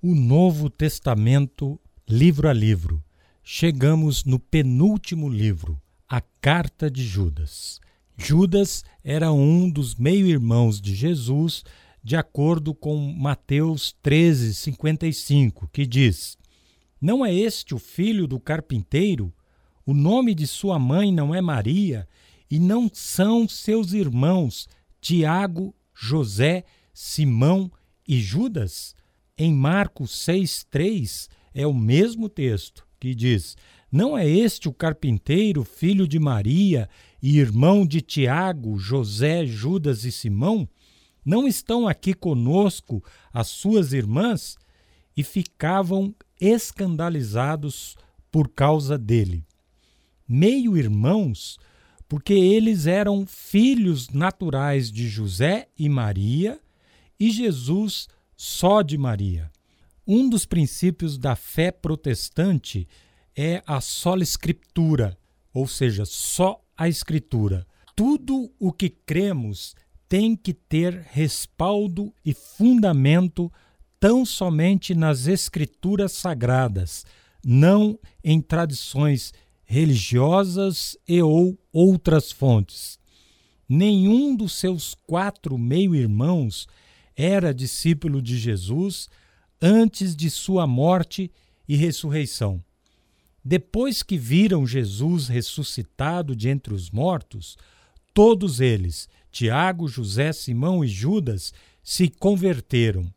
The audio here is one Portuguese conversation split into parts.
o Novo Testamento, livro a livro. Chegamos no penúltimo livro, a Carta de Judas. Judas era um dos meio-irmãos de Jesus, de acordo com Mateus 13, 55, que diz: Não é este o filho do carpinteiro? O nome de sua mãe não é Maria? E não são seus irmãos Tiago, José, Simão e Judas? Em Marcos 6,3 é o mesmo texto que diz: Não é este o carpinteiro, filho de Maria e irmão de Tiago, José, Judas e Simão? Não estão aqui conosco as suas irmãs? E ficavam escandalizados por causa dele. Meio-irmãos, porque eles eram filhos naturais de José e Maria, e Jesus só de Maria. Um dos princípios da fé protestante é a sola escritura, ou seja, só a escritura. Tudo o que cremos tem que ter respaldo e fundamento tão somente nas escrituras sagradas, não em tradições religiosas e ou outras fontes. Nenhum dos seus quatro meio-irmãos era discípulo de Jesus antes de sua morte e ressurreição. Depois que viram Jesus ressuscitado de entre os mortos, todos eles, Tiago, José, Simão e Judas, se converteram.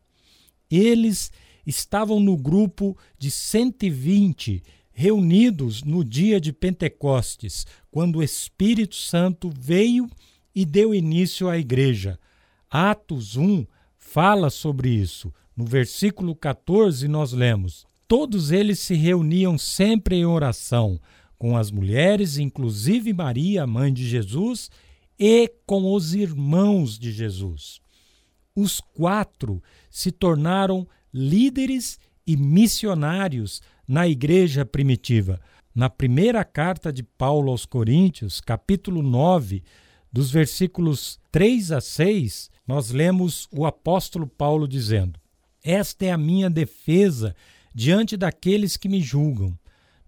Eles estavam no grupo de 120 reunidos no dia de Pentecostes, quando o Espírito Santo veio e deu início à igreja. Atos 1 fala sobre isso. No versículo 14, nós lemos: Todos eles se reuniam sempre em oração, com as mulheres, inclusive Maria, mãe de Jesus, e com os irmãos de Jesus. Os quatro se tornaram líderes e missionários na igreja primitiva. Na primeira carta de Paulo aos Coríntios, capítulo 9, dos versículos 3 a 6, nós lemos o apóstolo Paulo dizendo: Esta é a minha defesa diante daqueles que me julgam.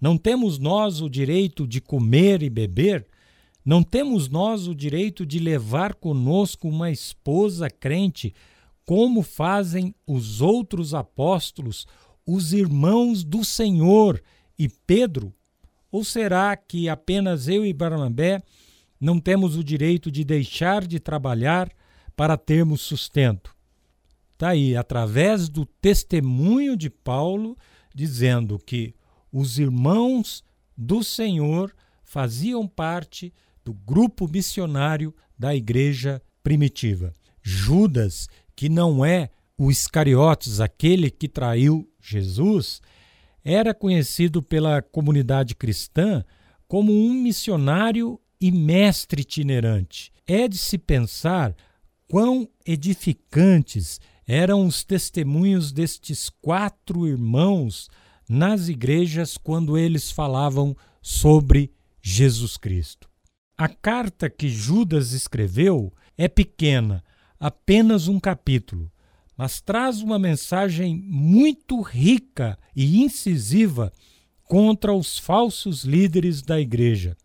Não temos nós o direito de comer e beber? Não temos nós o direito de levar conosco uma esposa crente, como fazem os outros apóstolos, os irmãos do Senhor e Pedro? Ou será que apenas eu e Barnabé não temos o direito de deixar de trabalhar para termos sustento. Está aí, através do testemunho de Paulo, dizendo que os irmãos do Senhor faziam parte do grupo missionário da igreja primitiva. Judas, que não é o Iscariotes, aquele que traiu Jesus, era conhecido pela comunidade cristã como um missionário e mestre itinerante. É de se pensar quão edificantes eram os testemunhos destes quatro irmãos nas igrejas quando eles falavam sobre Jesus Cristo. A carta que Judas escreveu é pequena, apenas um capítulo, mas traz uma mensagem muito rica e incisiva contra os falsos líderes da igreja.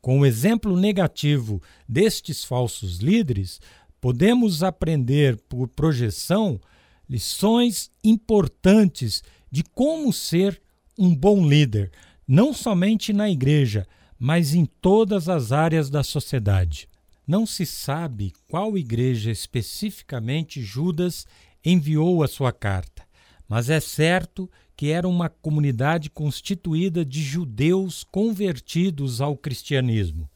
Com o exemplo negativo destes falsos líderes, podemos aprender por projeção lições importantes de como ser um bom líder, não somente na igreja, mas em todas as áreas da sociedade. Não se sabe qual igreja especificamente Judas enviou a sua carta, mas é certo que era uma comunidade constituída de judeus convertidos ao cristianismo.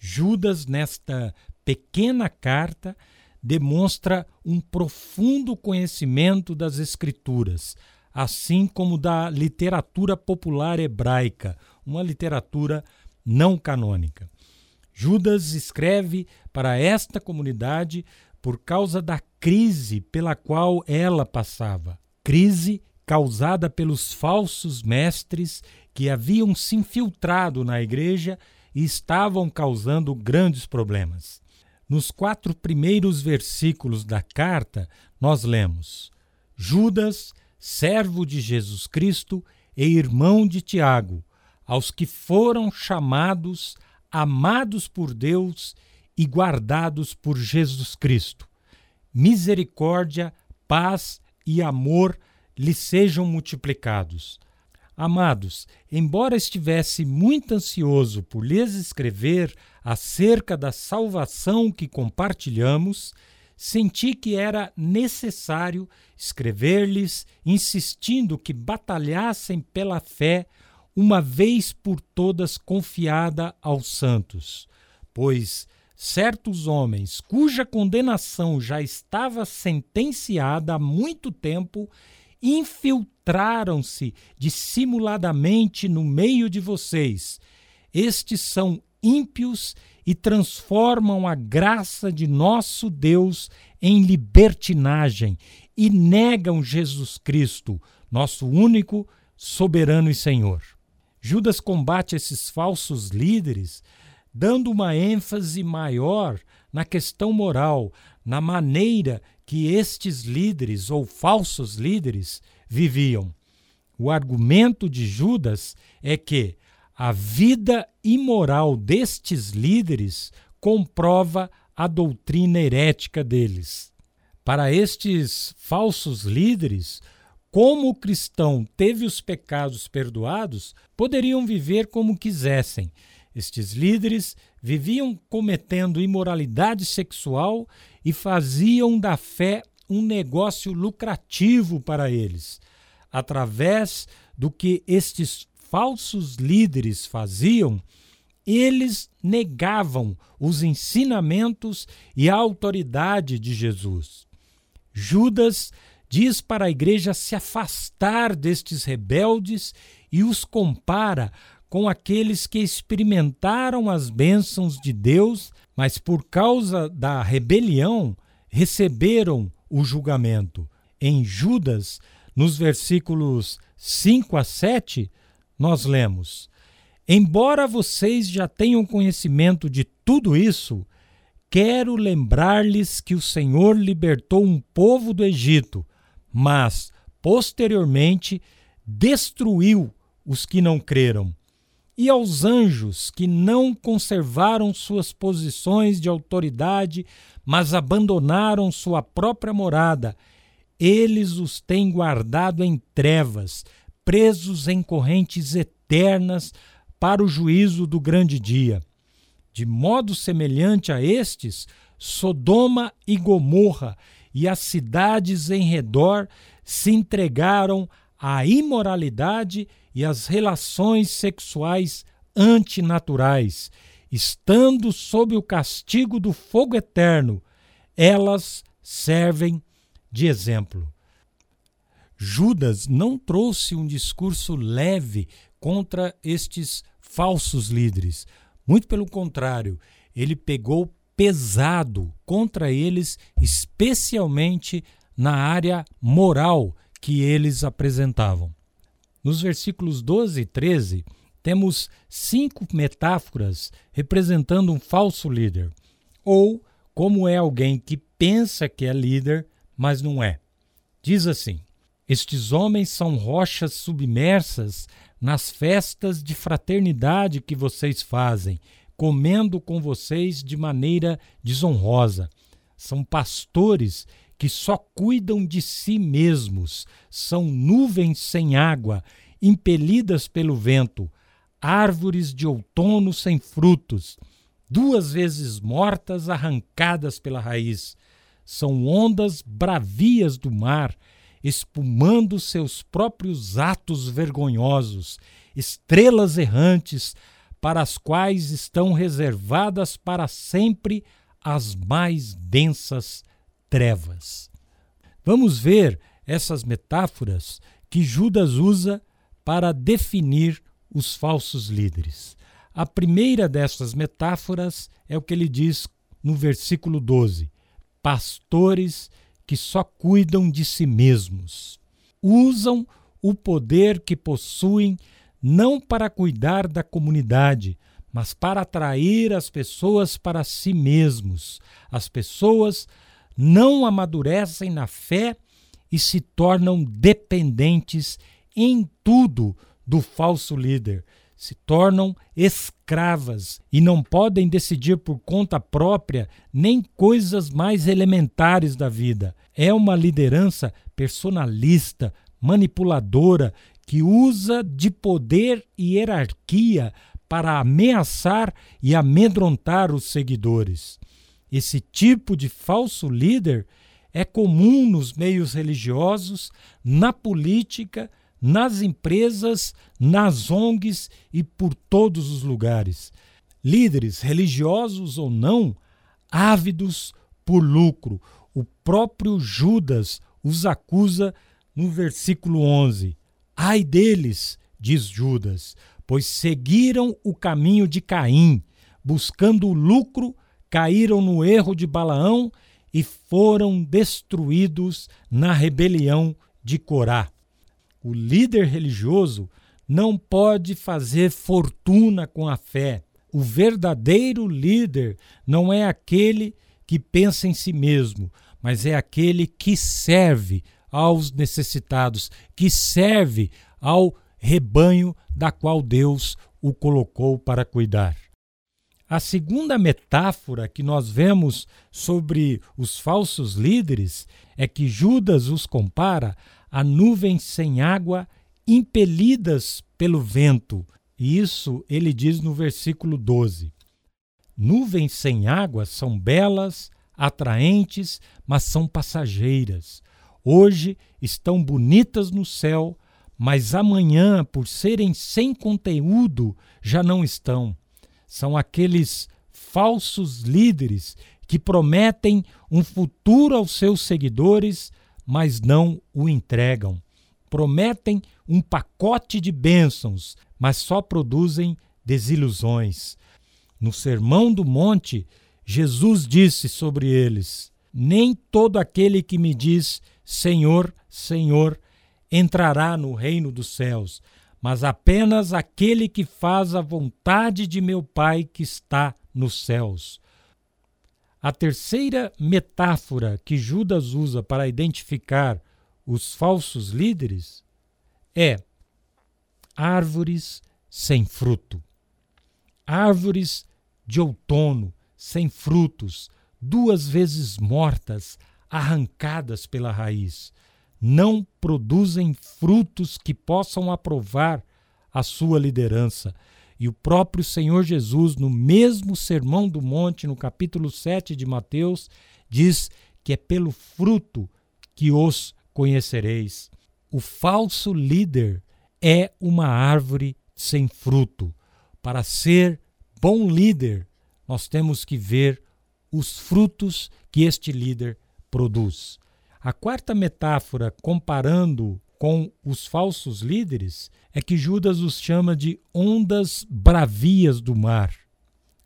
Judas, nesta pequena carta, demonstra um profundo conhecimento das Escrituras, assim como da literatura popular hebraica, uma literatura não canônica. Judas escreve para esta comunidade por causa da crise pela qual ela passava. Crise causada pelos falsos mestres que haviam se infiltrado na igreja e estavam causando grandes problemas. Nos quatro primeiros versículos da carta, nós lemos: Judas, servo de Jesus Cristo e irmão de Tiago, aos que foram chamados, amados por Deus e guardados por Jesus Cristo. Misericórdia, paz e amor lhe sejam multiplicados. Amados, embora estivesse muito ansioso por lhes escrever acerca da salvação que compartilhamos, senti que era necessário escrever-lhes, insistindo que batalhassem pela fé, uma vez por todas confiada aos santos. Pois certos homens, cuja condenação já estava sentenciada há muito tempo, infiltraram-se dissimuladamente no meio de vocês. Estes são ímpios e transformam a graça de nosso Deus em libertinagem e negam Jesus Cristo, nosso único soberano e Senhor. Judas combate esses falsos líderes, dando uma ênfase maior na questão moral, na maneira que estes líderes ou falsos líderes viviam. O argumento de Judas é que a vida imoral destes líderes comprova a doutrina herética deles. Para estes falsos líderes, como o cristão teve os pecados perdoados, poderiam viver como quisessem. Estes líderes viviam cometendo imoralidade sexual e faziam da fé um negócio lucrativo para eles, através do que estes falsos líderes faziam, eles negavam os ensinamentos e a autoridade de Jesus. Judas diz para a igreja se afastar destes rebeldes e os compara com aqueles que experimentaram as bênçãos de Deus, mas por causa da rebelião receberam o julgamento. Em Judas, nos versículos 5 a 7, nós lemos: Embora vocês já tenham conhecimento de tudo isso, quero lembrar-lhes que o Senhor libertou um povo do Egito, mas, posteriormente, destruiu os que não creram. E aos anjos que não conservaram suas posições de autoridade, mas abandonaram sua própria morada, eles os têm guardado em trevas, presos em correntes eternas para o juízo do grande dia. De modo semelhante a estes, Sodoma e Gomorra e as cidades em redor se entregaram à imoralidade e às relações sexuais antinaturais, estando sob o castigo do fogo eterno, elas servem de exemplo. Judas não trouxe um discurso leve contra estes falsos líderes. Muito pelo contrário, ele pegou pesado contra eles, especialmente na área moral que eles apresentavam. Nos versículos 12 e 13, temos cinco metáforas representando um falso líder, ou como é alguém que pensa que é líder, mas não é. Diz assim: estes homens são rochas submersas nas festas de fraternidade que vocês fazem, comendo com vocês de maneira desonrosa. São pastores que só cuidam de si mesmos, são nuvens sem água, impelidas pelo vento, árvores de outono sem frutos, duas vezes mortas arrancadas pela raiz. São ondas bravias do mar espumando seus próprios atos vergonhosos, estrelas errantes, para as quais estão reservadas para sempre as mais densas trevas. Vamos ver essas metáforas que Judas usa para definir os falsos líderes. A primeira dessas metáforas é o que ele diz no versículo 12: pastores que só cuidam de si mesmos. Usam o poder que possuem não para cuidar da comunidade, mas para atrair as pessoas para si mesmos. As pessoas não amadurecem na fé e se tornam dependentes em tudo do falso líder. Se tornam escravas e não podem decidir por conta própria nem coisas mais elementares da vida. É uma liderança personalista, manipuladora, que usa de poder e hierarquia para ameaçar e amedrontar os seguidores. Esse tipo de falso líder é comum nos meios religiosos, na política, nas empresas, nas ONGs e por todos os lugares. Líderes, religiosos ou não, ávidos por lucro. O próprio Judas os acusa no versículo 11. Ai deles, diz Judas, pois seguiram o caminho de Caim, buscando o lucro, caíram no erro de Balaão e foram destruídos na rebelião de Corá. O líder religioso não pode fazer fortuna com a fé. O verdadeiro líder não é aquele que pensa em si mesmo, mas é aquele que serve aos necessitados, que serve ao rebanho da qual Deus o colocou para cuidar. A segunda metáfora que nós vemos sobre os falsos líderes é que Judas os compara a nuvens sem água impelidas pelo vento. E isso ele diz no versículo 12. Nuvens sem água são belas, atraentes, mas são passageiras. Hoje estão bonitas no céu, mas amanhã, por serem sem conteúdo, já não estão são aqueles falsos líderes que prometem um futuro aos seus seguidores, mas não o entregam. Prometem um pacote de bênçãos, mas só produzem desilusões. No Sermão do Monte, Jesus disse sobre eles: Nem todo aquele que me diz Senhor, Senhor entrará no reino dos céus, mas apenas aquele que faz a vontade de meu Pai que está nos céus. A terceira metáfora que Judas usa para identificar os falsos líderes é árvores sem fruto. Árvores de outono sem frutos, duas vezes mortas, arrancadas pela raiz não produzem frutos que possam aprovar a sua liderança. E o próprio Senhor Jesus, no mesmo Sermão do Monte, no capítulo 7 de Mateus, diz que é pelo fruto que os conhecereis. O falso líder é uma árvore sem fruto. Para ser bom líder, nós temos que ver os frutos que este líder produz. A quarta metáfora, comparando com os falsos líderes, é que Judas os chama de ondas bravias do mar.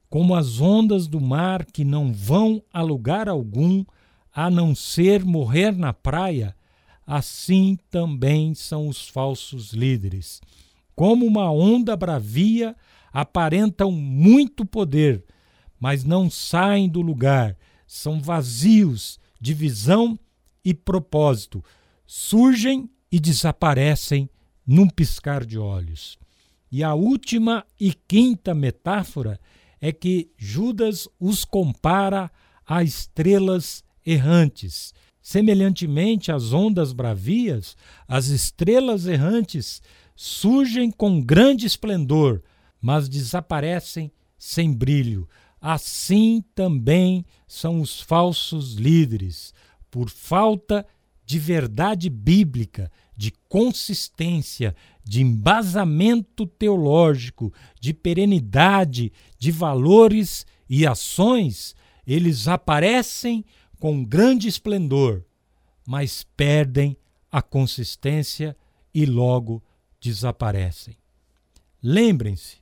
Como as ondas do mar que não vão a lugar algum a não ser morrer na praia, assim também são os falsos líderes. Como uma onda bravia, aparentam muito poder, mas não saem do lugar, são vazios de visão e propósito surgem e desaparecem num piscar de olhos. E a última e quinta metáfora é que Judas os compara a estrelas errantes. Semelhantemente às ondas bravias, as estrelas errantes surgem com grande esplendor, mas desaparecem sem brilho. Assim também são os falsos líderes por falta de verdade bíblica, de consistência, de embasamento teológico, de perenidade, de valores e ações, eles aparecem com grande esplendor, mas perdem a consistência e logo desaparecem. Lembrem-se,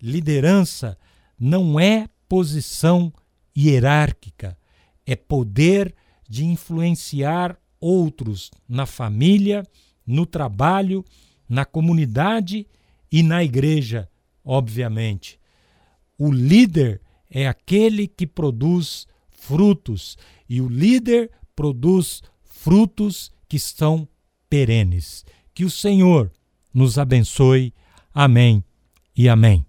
liderança não é posição hierárquica, é poder de influenciar outros na família, no trabalho, na comunidade e na igreja, obviamente. O líder é aquele que produz frutos e o líder produz frutos que são perenes. Que o Senhor nos abençoe. Amém e amém.